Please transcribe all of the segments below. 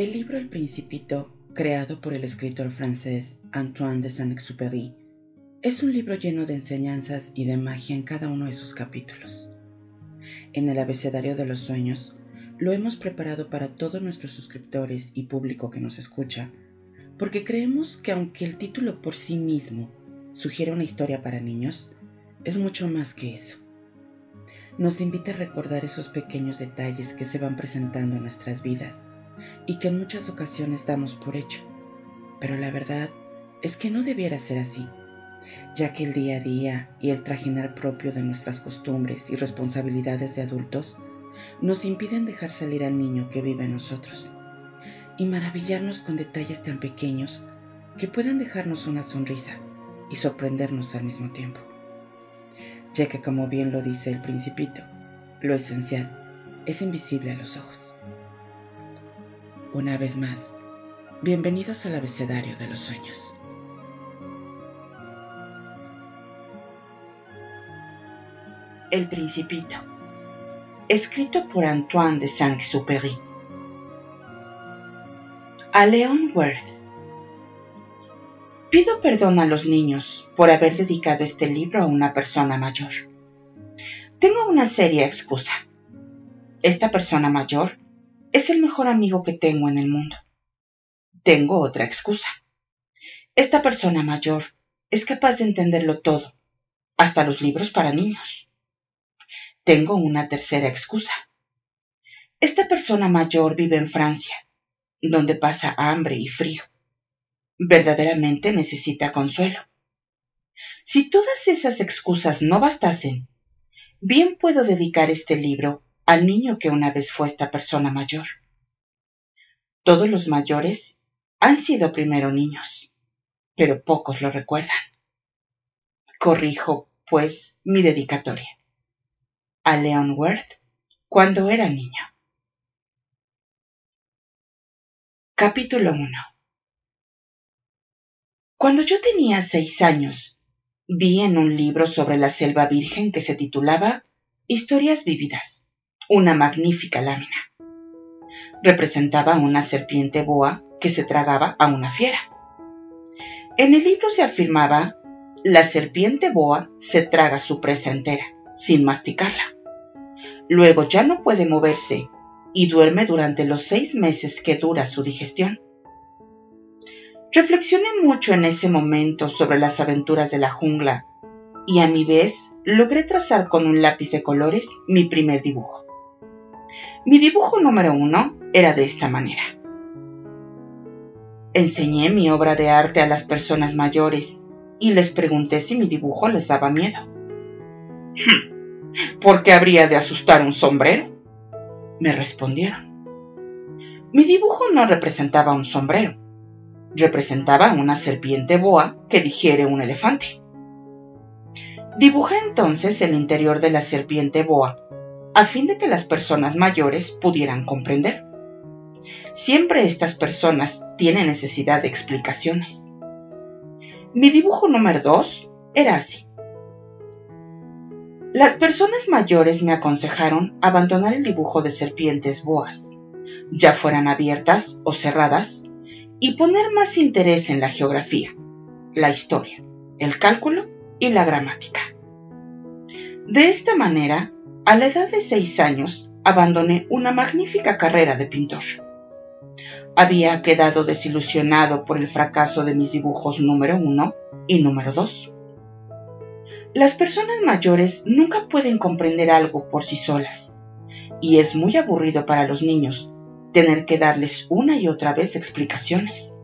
El libro El Principito, creado por el escritor francés Antoine de Saint-Exupéry, es un libro lleno de enseñanzas y de magia en cada uno de sus capítulos. En el abecedario de los sueños, lo hemos preparado para todos nuestros suscriptores y público que nos escucha, porque creemos que aunque el título por sí mismo sugiere una historia para niños, es mucho más que eso. Nos invita a recordar esos pequeños detalles que se van presentando en nuestras vidas y que en muchas ocasiones damos por hecho. Pero la verdad es que no debiera ser así, ya que el día a día y el trajinar propio de nuestras costumbres y responsabilidades de adultos nos impiden dejar salir al niño que vive en nosotros y maravillarnos con detalles tan pequeños que pueden dejarnos una sonrisa y sorprendernos al mismo tiempo. Ya que como bien lo dice el principito, lo esencial es invisible a los ojos. Una vez más, bienvenidos al abecedario de los sueños. El Principito, escrito por Antoine de Saint-Exupéry. A Leon Worth. Pido perdón a los niños por haber dedicado este libro a una persona mayor. Tengo una seria excusa. Esta persona mayor es el mejor amigo que tengo en el mundo. Tengo otra excusa. Esta persona mayor es capaz de entenderlo todo, hasta los libros para niños. Tengo una tercera excusa. Esta persona mayor vive en Francia, donde pasa hambre y frío. Verdaderamente necesita consuelo. Si todas esas excusas no bastasen, bien puedo dedicar este libro al niño que una vez fue esta persona mayor. Todos los mayores han sido primero niños, pero pocos lo recuerdan. Corrijo, pues, mi dedicatoria. A Leon Worth cuando era niño. Capítulo 1 Cuando yo tenía seis años, vi en un libro sobre la selva virgen que se titulaba Historias Vívidas una magnífica lámina. Representaba una serpiente boa que se tragaba a una fiera. En el libro se afirmaba, la serpiente boa se traga su presa entera, sin masticarla. Luego ya no puede moverse y duerme durante los seis meses que dura su digestión. Reflexioné mucho en ese momento sobre las aventuras de la jungla y a mi vez logré trazar con un lápiz de colores mi primer dibujo. Mi dibujo número uno era de esta manera. Enseñé mi obra de arte a las personas mayores y les pregunté si mi dibujo les daba miedo. ¿Por qué habría de asustar un sombrero? Me respondieron. Mi dibujo no representaba un sombrero, representaba una serpiente boa que digiere un elefante. Dibujé entonces el interior de la serpiente boa a fin de que las personas mayores pudieran comprender. Siempre estas personas tienen necesidad de explicaciones. Mi dibujo número 2 era así. Las personas mayores me aconsejaron abandonar el dibujo de serpientes boas, ya fueran abiertas o cerradas, y poner más interés en la geografía, la historia, el cálculo y la gramática. De esta manera, a la edad de seis años, abandoné una magnífica carrera de pintor. Había quedado desilusionado por el fracaso de mis dibujos número uno y número dos. Las personas mayores nunca pueden comprender algo por sí solas, y es muy aburrido para los niños tener que darles una y otra vez explicaciones.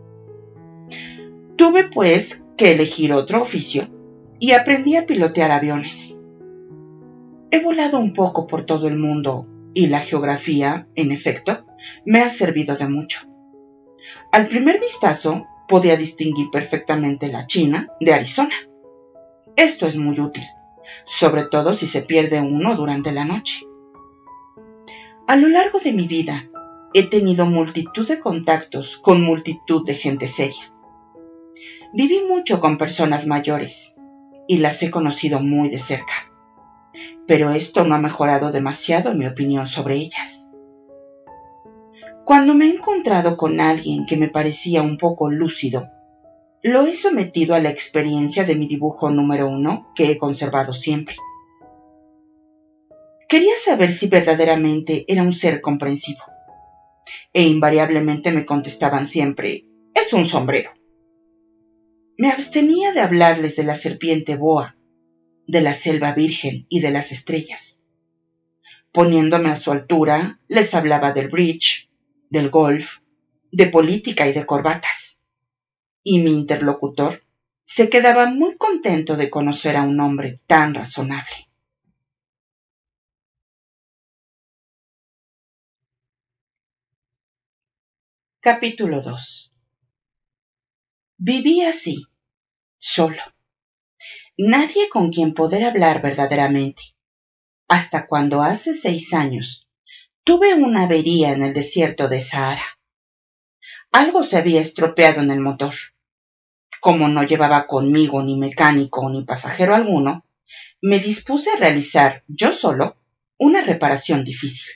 Tuve pues que elegir otro oficio y aprendí a pilotear aviones. He volado un poco por todo el mundo y la geografía, en efecto, me ha servido de mucho. Al primer vistazo podía distinguir perfectamente la China de Arizona. Esto es muy útil, sobre todo si se pierde uno durante la noche. A lo largo de mi vida he tenido multitud de contactos con multitud de gente seria. Viví mucho con personas mayores y las he conocido muy de cerca pero esto no ha mejorado demasiado mi opinión sobre ellas. Cuando me he encontrado con alguien que me parecía un poco lúcido, lo he sometido a la experiencia de mi dibujo número uno que he conservado siempre. Quería saber si verdaderamente era un ser comprensivo. E invariablemente me contestaban siempre, es un sombrero. Me abstenía de hablarles de la serpiente boa, de la selva virgen y de las estrellas. Poniéndome a su altura, les hablaba del bridge, del golf, de política y de corbatas. Y mi interlocutor se quedaba muy contento de conocer a un hombre tan razonable. Capítulo 2 Viví así, solo. Nadie con quien poder hablar verdaderamente. Hasta cuando hace seis años tuve una avería en el desierto de Sahara. Algo se había estropeado en el motor. Como no llevaba conmigo ni mecánico ni pasajero alguno, me dispuse a realizar yo solo una reparación difícil.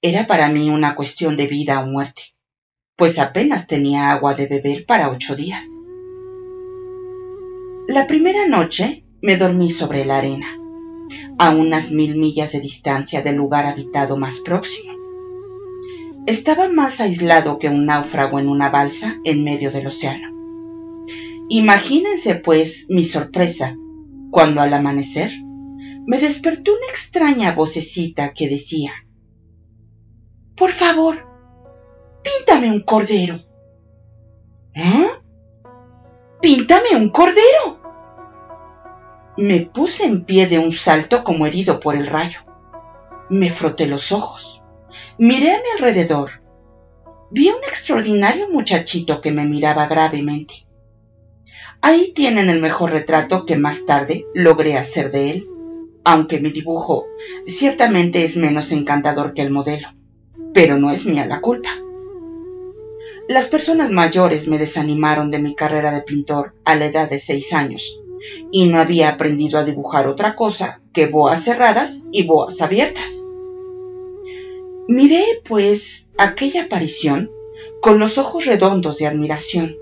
Era para mí una cuestión de vida o muerte pues apenas tenía agua de beber para ocho días. La primera noche me dormí sobre la arena, a unas mil millas de distancia del lugar habitado más próximo. Estaba más aislado que un náufrago en una balsa en medio del océano. Imagínense, pues, mi sorpresa cuando al amanecer me despertó una extraña vocecita que decía, Por favor, Píntame un cordero. ¿Eh? Píntame un cordero. Me puse en pie de un salto como herido por el rayo. Me froté los ojos. Miré a mi alrededor. Vi a un extraordinario muchachito que me miraba gravemente. Ahí tienen el mejor retrato que más tarde logré hacer de él, aunque mi dibujo ciertamente es menos encantador que el modelo, pero no es mía la culpa. Las personas mayores me desanimaron de mi carrera de pintor a la edad de seis años, y no había aprendido a dibujar otra cosa que boas cerradas y boas abiertas. Miré, pues, aquella aparición con los ojos redondos de admiración.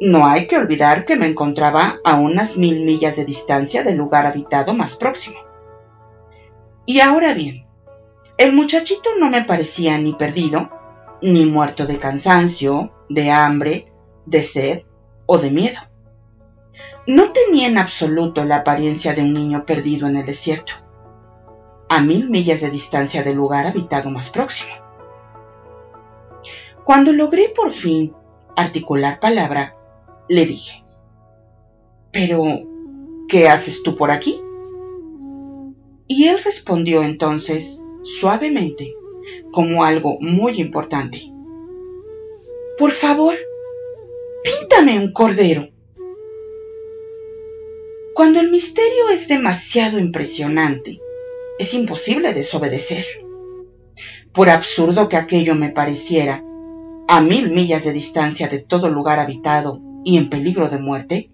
No hay que olvidar que me encontraba a unas mil millas de distancia del lugar habitado más próximo. Y ahora bien, el muchachito no me parecía ni perdido, ni muerto de cansancio, de hambre, de sed o de miedo. No tenía en absoluto la apariencia de un niño perdido en el desierto, a mil millas de distancia del lugar habitado más próximo. Cuando logré por fin articular palabra, le dije, Pero, ¿qué haces tú por aquí? Y él respondió entonces, suavemente, como algo muy importante. Por favor, píntame un cordero. Cuando el misterio es demasiado impresionante, es imposible desobedecer. Por absurdo que aquello me pareciera, a mil millas de distancia de todo lugar habitado y en peligro de muerte,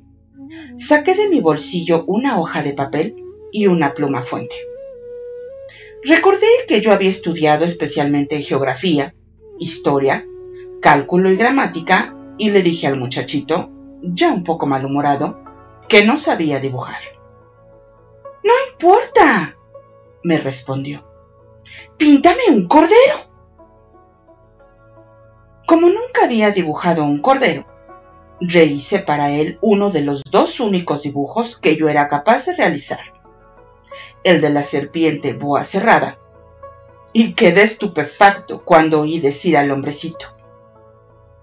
saqué de mi bolsillo una hoja de papel y una pluma fuente. Recordé que yo había estudiado especialmente geografía, historia, cálculo y gramática y le dije al muchachito, ya un poco malhumorado, que no sabía dibujar. No importa, me respondió. Píntame un cordero. Como nunca había dibujado un cordero, rehice para él uno de los dos únicos dibujos que yo era capaz de realizar el de la serpiente boa cerrada, y quedé estupefacto cuando oí decir al hombrecito,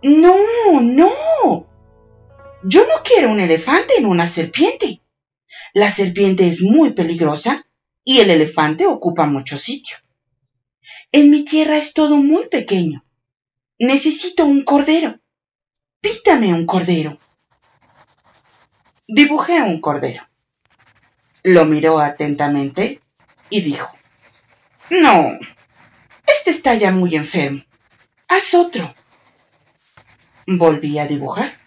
No, no, yo no quiero un elefante en una serpiente. La serpiente es muy peligrosa y el elefante ocupa mucho sitio. En mi tierra es todo muy pequeño. Necesito un cordero. Pítame un cordero. Dibujé un cordero. Lo miró atentamente y dijo, No, este está ya muy enfermo. Haz otro. Volví a dibujar.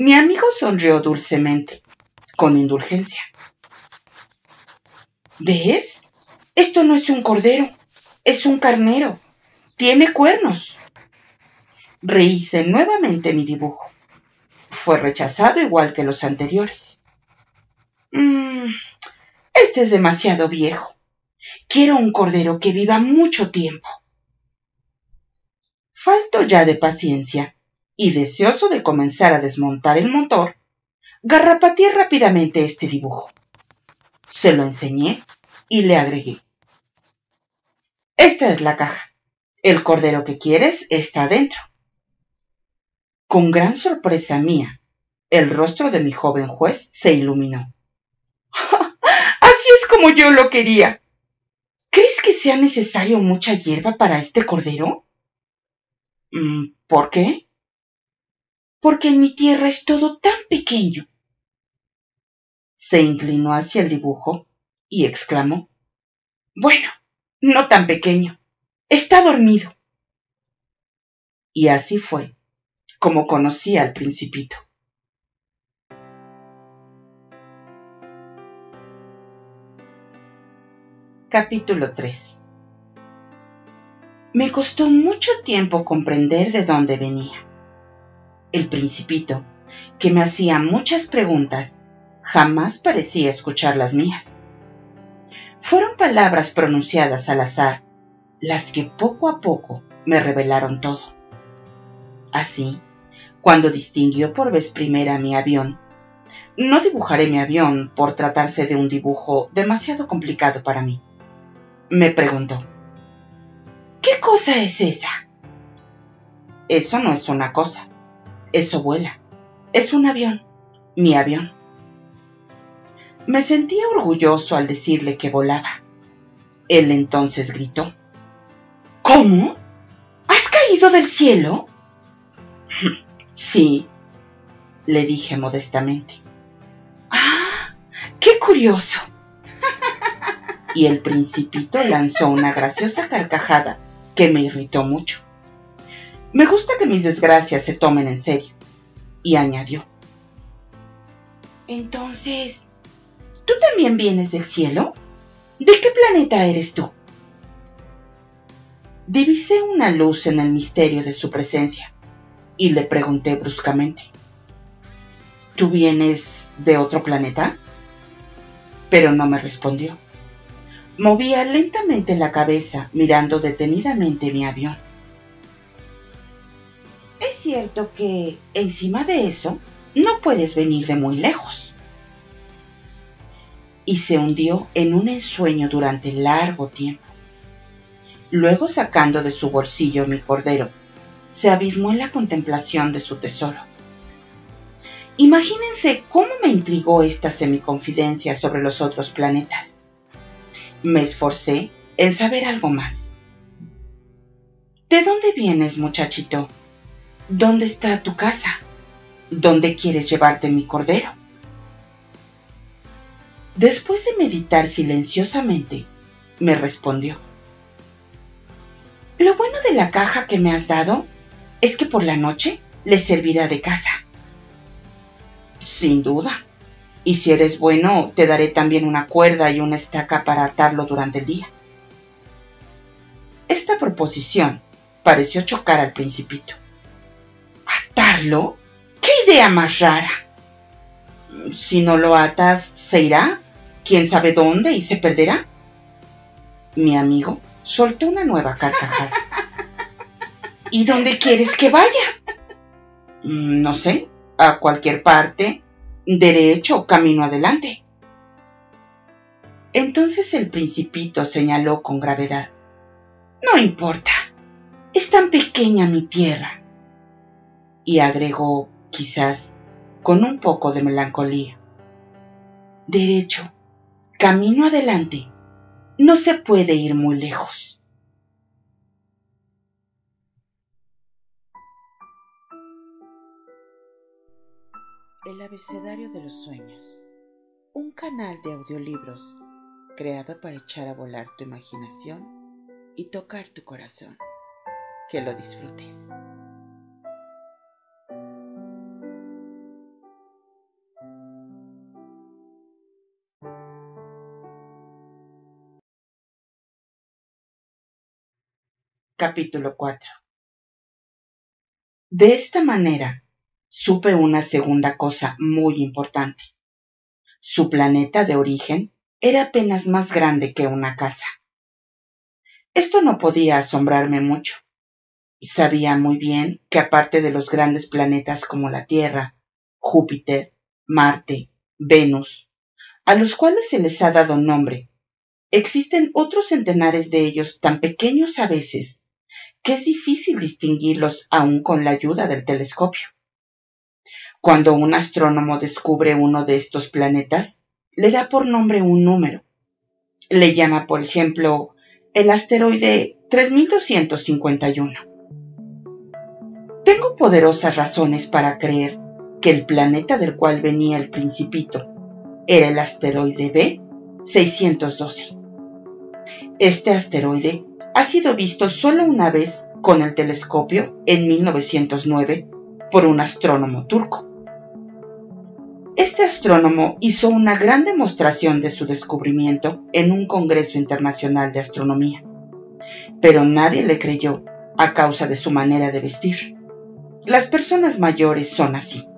Mi amigo sonrió dulcemente, con indulgencia. ¿Ves? Esto no es un cordero, es un carnero. Tiene cuernos. Rehice nuevamente mi dibujo. Fue rechazado igual que los anteriores. Mm, este es demasiado viejo. Quiero un cordero que viva mucho tiempo. Falto ya de paciencia y deseoso de comenzar a desmontar el motor, garrapateé rápidamente este dibujo. Se lo enseñé y le agregué. Esta es la caja. El cordero que quieres está dentro. Con gran sorpresa mía, el rostro de mi joven juez se iluminó. Así es como yo lo quería. ¿Crees que sea necesario mucha hierba para este cordero? Mm, ¿Por qué? Porque en mi tierra es todo tan pequeño. Se inclinó hacia el dibujo y exclamó Bueno, no tan pequeño. Está dormido. Y así fue como conocí al principito. Capítulo 3 Me costó mucho tiempo comprender de dónde venía. El principito, que me hacía muchas preguntas, jamás parecía escuchar las mías. Fueron palabras pronunciadas al azar las que poco a poco me revelaron todo. Así, cuando distinguió por vez primera mi avión, no dibujaré mi avión por tratarse de un dibujo demasiado complicado para mí. Me preguntó, ¿qué cosa es esa? Eso no es una cosa, eso vuela, es un avión, mi avión. Me sentía orgulloso al decirle que volaba. Él entonces gritó, ¿Cómo? ¿Has caído del cielo? Sí, le dije modestamente. ¡Ah! ¡Qué curioso! Y el principito lanzó una graciosa carcajada que me irritó mucho. Me gusta que mis desgracias se tomen en serio. Y añadió. Entonces, ¿tú también vienes del cielo? ¿De qué planeta eres tú? Divisé una luz en el misterio de su presencia y le pregunté bruscamente, ¿Tú vienes de otro planeta? Pero no me respondió. Movía lentamente la cabeza mirando detenidamente mi avión. Cierto que, encima de eso, no puedes venir de muy lejos. Y se hundió en un ensueño durante largo tiempo. Luego sacando de su bolsillo mi cordero se abismó en la contemplación de su tesoro. Imagínense cómo me intrigó esta semiconfidencia sobre los otros planetas. Me esforcé en saber algo más. ¿De dónde vienes, muchachito? ¿Dónde está tu casa? ¿Dónde quieres llevarte mi cordero? Después de meditar silenciosamente, me respondió. Lo bueno de la caja que me has dado es que por la noche le servirá de casa. Sin duda. Y si eres bueno, te daré también una cuerda y una estaca para atarlo durante el día. Esta proposición pareció chocar al principito. ¿Atarlo? ¿Qué idea más rara? Si no lo atas, se irá, quién sabe dónde y se perderá. Mi amigo soltó una nueva carcajada. ¿Y dónde quieres que vaya? Mm, no sé, a cualquier parte, derecho, camino adelante. Entonces el principito señaló con gravedad. No importa, es tan pequeña mi tierra. Y agregó, quizás, con un poco de melancolía. Derecho, camino adelante, no se puede ir muy lejos. El abecedario de los sueños. Un canal de audiolibros creado para echar a volar tu imaginación y tocar tu corazón. Que lo disfrutes. Capítulo 4 De esta manera, supe una segunda cosa muy importante. Su planeta de origen era apenas más grande que una casa. Esto no podía asombrarme mucho. Sabía muy bien que aparte de los grandes planetas como la Tierra, Júpiter, Marte, Venus, a los cuales se les ha dado nombre, existen otros centenares de ellos tan pequeños a veces que es difícil distinguirlos aún con la ayuda del telescopio. Cuando un astrónomo descubre uno de estos planetas, le da por nombre un número. Le llama, por ejemplo, el asteroide 3251. Tengo poderosas razones para creer que el planeta del cual venía el principito era el asteroide B 612. Este asteroide ha sido visto solo una vez con el telescopio en 1909 por un astrónomo turco. Este astrónomo hizo una gran demostración de su descubrimiento en un Congreso Internacional de Astronomía, pero nadie le creyó a causa de su manera de vestir. Las personas mayores son así.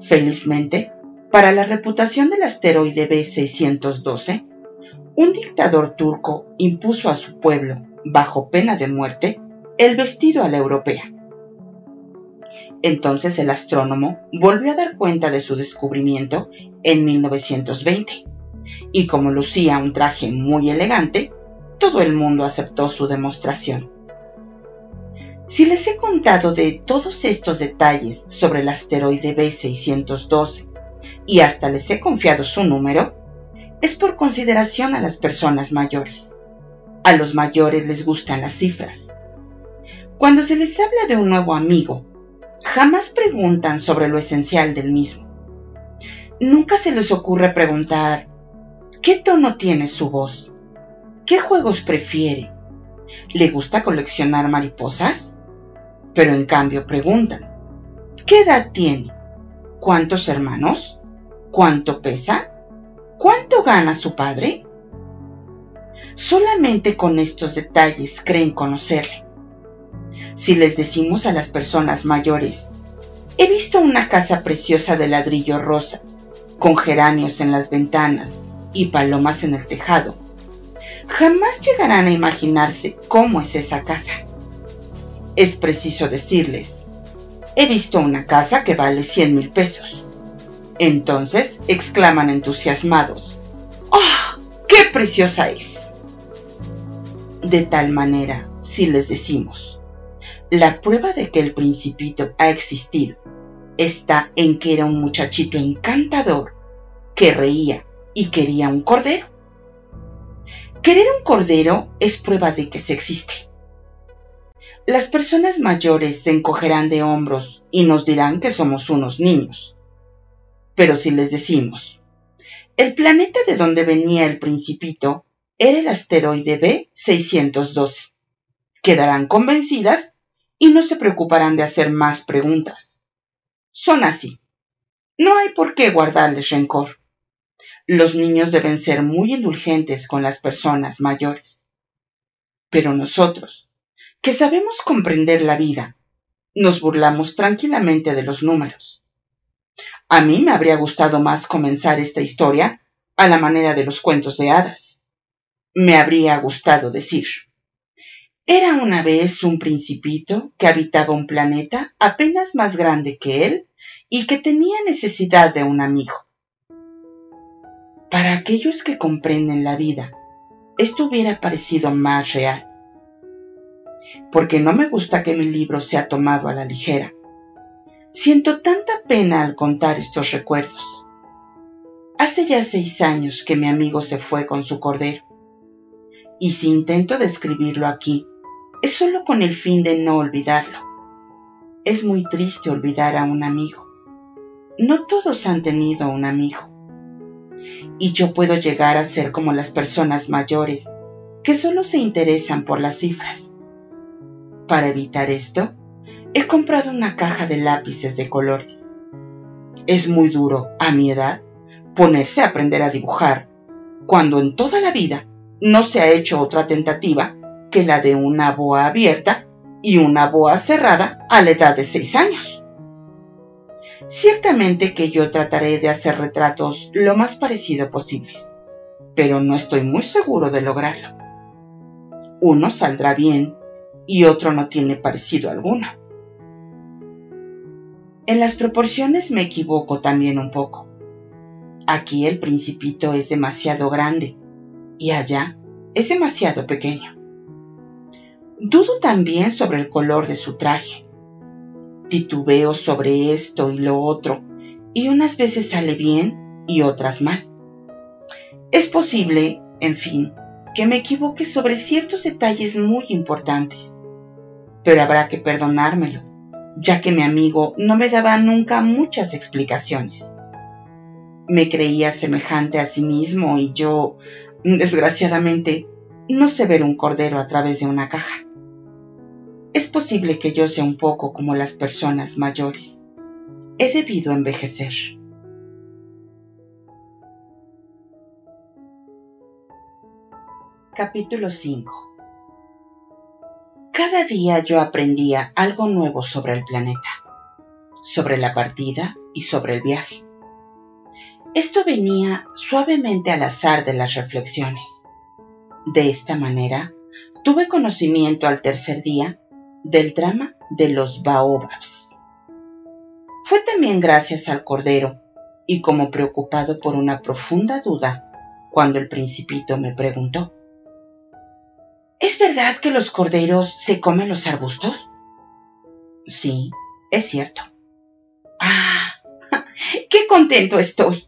Felizmente, para la reputación del asteroide B612, un dictador turco impuso a su pueblo, bajo pena de muerte, el vestido a la europea. Entonces el astrónomo volvió a dar cuenta de su descubrimiento en 1920, y como lucía un traje muy elegante, todo el mundo aceptó su demostración. Si les he contado de todos estos detalles sobre el asteroide B612 y hasta les he confiado su número, es por consideración a las personas mayores. A los mayores les gustan las cifras. Cuando se les habla de un nuevo amigo jamás preguntan sobre lo esencial del mismo. Nunca se les ocurre preguntar, ¿qué tono tiene su voz? ¿Qué juegos prefiere? ¿Le gusta coleccionar mariposas? Pero en cambio preguntan, ¿qué edad tiene? ¿Cuántos hermanos? ¿Cuánto pesa? ¿Cuánto gana su padre? Solamente con estos detalles creen conocerle si les decimos a las personas mayores, he visto una casa preciosa de ladrillo rosa, con geranios en las ventanas y palomas en el tejado, jamás llegarán a imaginarse cómo es esa casa. Es preciso decirles, he visto una casa que vale 100 mil pesos. Entonces exclaman entusiasmados, ¡Ah! ¡Qué preciosa es! De tal manera, si les decimos, la prueba de que el principito ha existido está en que era un muchachito encantador que reía y quería un cordero. Querer un cordero es prueba de que se existe. Las personas mayores se encogerán de hombros y nos dirán que somos unos niños. Pero si les decimos, el planeta de donde venía el principito era el asteroide B612, quedarán convencidas y no se preocuparán de hacer más preguntas. Son así. No hay por qué guardarles rencor. Los niños deben ser muy indulgentes con las personas mayores. Pero nosotros, que sabemos comprender la vida, nos burlamos tranquilamente de los números. A mí me habría gustado más comenzar esta historia a la manera de los cuentos de hadas. Me habría gustado decir, era una vez un principito que habitaba un planeta apenas más grande que él y que tenía necesidad de un amigo. Para aquellos que comprenden la vida, esto hubiera parecido más real. Porque no me gusta que mi libro sea tomado a la ligera. Siento tanta pena al contar estos recuerdos. Hace ya seis años que mi amigo se fue con su cordero. Y si intento describirlo aquí, es solo con el fin de no olvidarlo. Es muy triste olvidar a un amigo. No todos han tenido un amigo. Y yo puedo llegar a ser como las personas mayores, que solo se interesan por las cifras. Para evitar esto, he comprado una caja de lápices de colores. Es muy duro, a mi edad, ponerse a aprender a dibujar, cuando en toda la vida no se ha hecho otra tentativa que la de una boa abierta y una boa cerrada a la edad de seis años. Ciertamente que yo trataré de hacer retratos lo más parecido posibles, pero no estoy muy seguro de lograrlo. Uno saldrá bien y otro no tiene parecido alguno. En las proporciones me equivoco también un poco. Aquí el principito es demasiado grande y allá es demasiado pequeño. Dudo también sobre el color de su traje. Titubeo sobre esto y lo otro, y unas veces sale bien y otras mal. Es posible, en fin, que me equivoque sobre ciertos detalles muy importantes, pero habrá que perdonármelo, ya que mi amigo no me daba nunca muchas explicaciones. Me creía semejante a sí mismo y yo, desgraciadamente, no sé ver un cordero a través de una caja. Es posible que yo sea un poco como las personas mayores. He debido envejecer. Capítulo 5 Cada día yo aprendía algo nuevo sobre el planeta, sobre la partida y sobre el viaje. Esto venía suavemente al azar de las reflexiones. De esta manera, tuve conocimiento al tercer día del drama de los baobabs. Fue también gracias al Cordero y como preocupado por una profunda duda cuando el principito me preguntó, ¿Es verdad que los corderos se comen los arbustos? Sí, es cierto. Ah, qué contento estoy.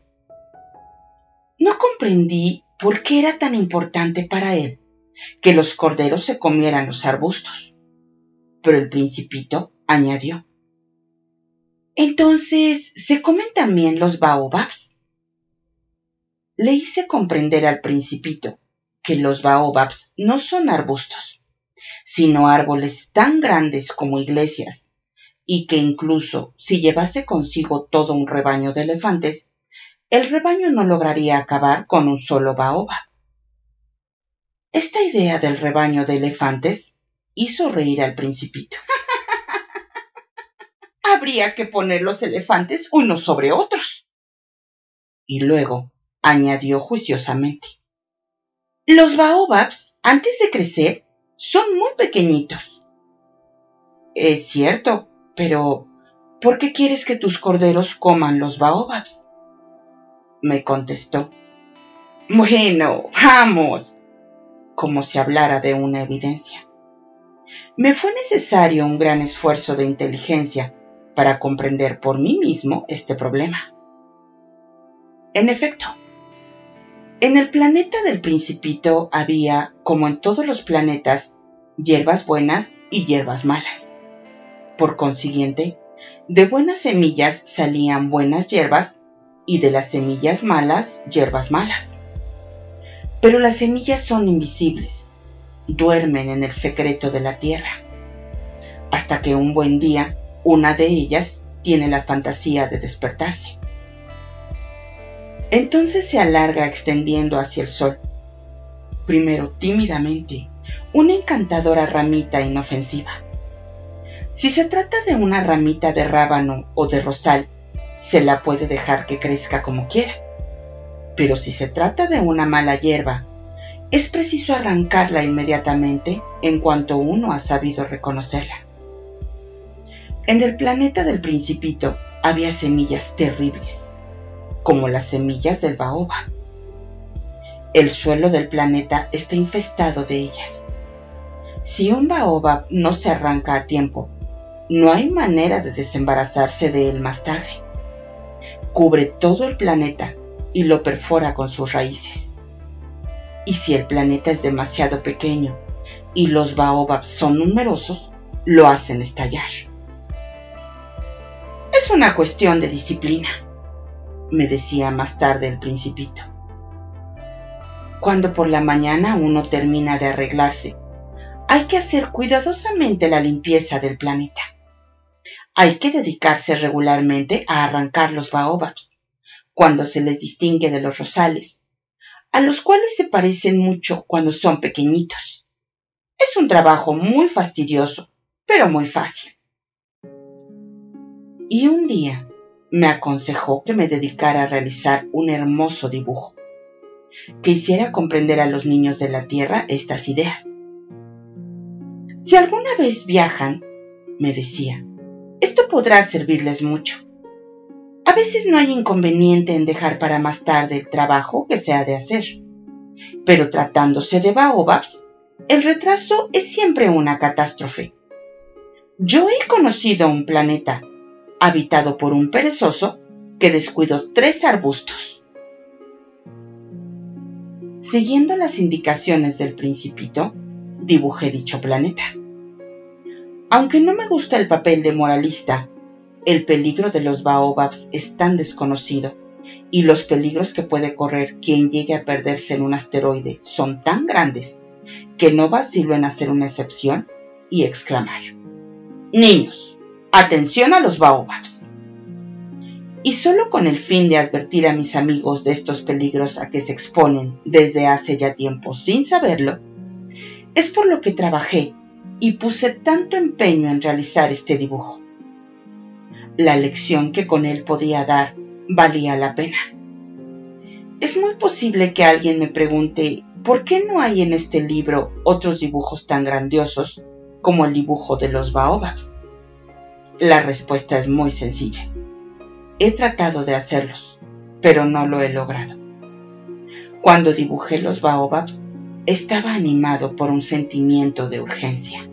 No comprendí por qué era tan importante para él que los corderos se comieran los arbustos. Pero el principito añadió. Entonces, ¿se comen también los baobabs? Le hice comprender al principito que los baobabs no son arbustos, sino árboles tan grandes como iglesias, y que incluso si llevase consigo todo un rebaño de elefantes, el rebaño no lograría acabar con un solo baobab. Esta idea del rebaño de elefantes hizo reír al principito. Habría que poner los elefantes unos sobre otros. Y luego añadió juiciosamente. Los baobabs, antes de crecer, son muy pequeñitos. Es cierto, pero ¿por qué quieres que tus corderos coman los baobabs? me contestó. Bueno, vamos, como si hablara de una evidencia. Me fue necesario un gran esfuerzo de inteligencia para comprender por mí mismo este problema. En efecto, en el planeta del principito había, como en todos los planetas, hierbas buenas y hierbas malas. Por consiguiente, de buenas semillas salían buenas hierbas y de las semillas malas, hierbas malas. Pero las semillas son invisibles, duermen en el secreto de la tierra, hasta que un buen día una de ellas tiene la fantasía de despertarse. Entonces se alarga extendiendo hacia el sol, primero tímidamente, una encantadora ramita inofensiva. Si se trata de una ramita de rábano o de rosal, se la puede dejar que crezca como quiera. Pero si se trata de una mala hierba, es preciso arrancarla inmediatamente en cuanto uno ha sabido reconocerla. En el planeta del principito había semillas terribles, como las semillas del baobab. El suelo del planeta está infestado de ellas. Si un baobab no se arranca a tiempo, no hay manera de desembarazarse de él más tarde cubre todo el planeta y lo perfora con sus raíces. Y si el planeta es demasiado pequeño y los baobabs son numerosos, lo hacen estallar. Es una cuestión de disciplina, me decía más tarde el principito. Cuando por la mañana uno termina de arreglarse, hay que hacer cuidadosamente la limpieza del planeta hay que dedicarse regularmente a arrancar los baobabs, cuando se les distingue de los rosales, a los cuales se parecen mucho cuando son pequeñitos. Es un trabajo muy fastidioso, pero muy fácil. Y un día me aconsejó que me dedicara a realizar un hermoso dibujo, que hiciera comprender a los niños de la Tierra estas ideas. Si alguna vez viajan, me decía, esto podrá servirles mucho. A veces no hay inconveniente en dejar para más tarde el trabajo que se ha de hacer. Pero tratándose de baobabs, el retraso es siempre una catástrofe. Yo he conocido un planeta habitado por un perezoso que descuidó tres arbustos. Siguiendo las indicaciones del principito, dibujé dicho planeta. Aunque no me gusta el papel de moralista, el peligro de los baobabs es tan desconocido y los peligros que puede correr quien llegue a perderse en un asteroide son tan grandes que no vacilo en hacer una excepción y exclamar, Niños, atención a los baobabs. Y solo con el fin de advertir a mis amigos de estos peligros a que se exponen desde hace ya tiempo sin saberlo, es por lo que trabajé y puse tanto empeño en realizar este dibujo. La lección que con él podía dar valía la pena. Es muy posible que alguien me pregunte por qué no hay en este libro otros dibujos tan grandiosos como el dibujo de los baobabs. La respuesta es muy sencilla. He tratado de hacerlos, pero no lo he logrado. Cuando dibujé los baobabs, estaba animado por un sentimiento de urgencia.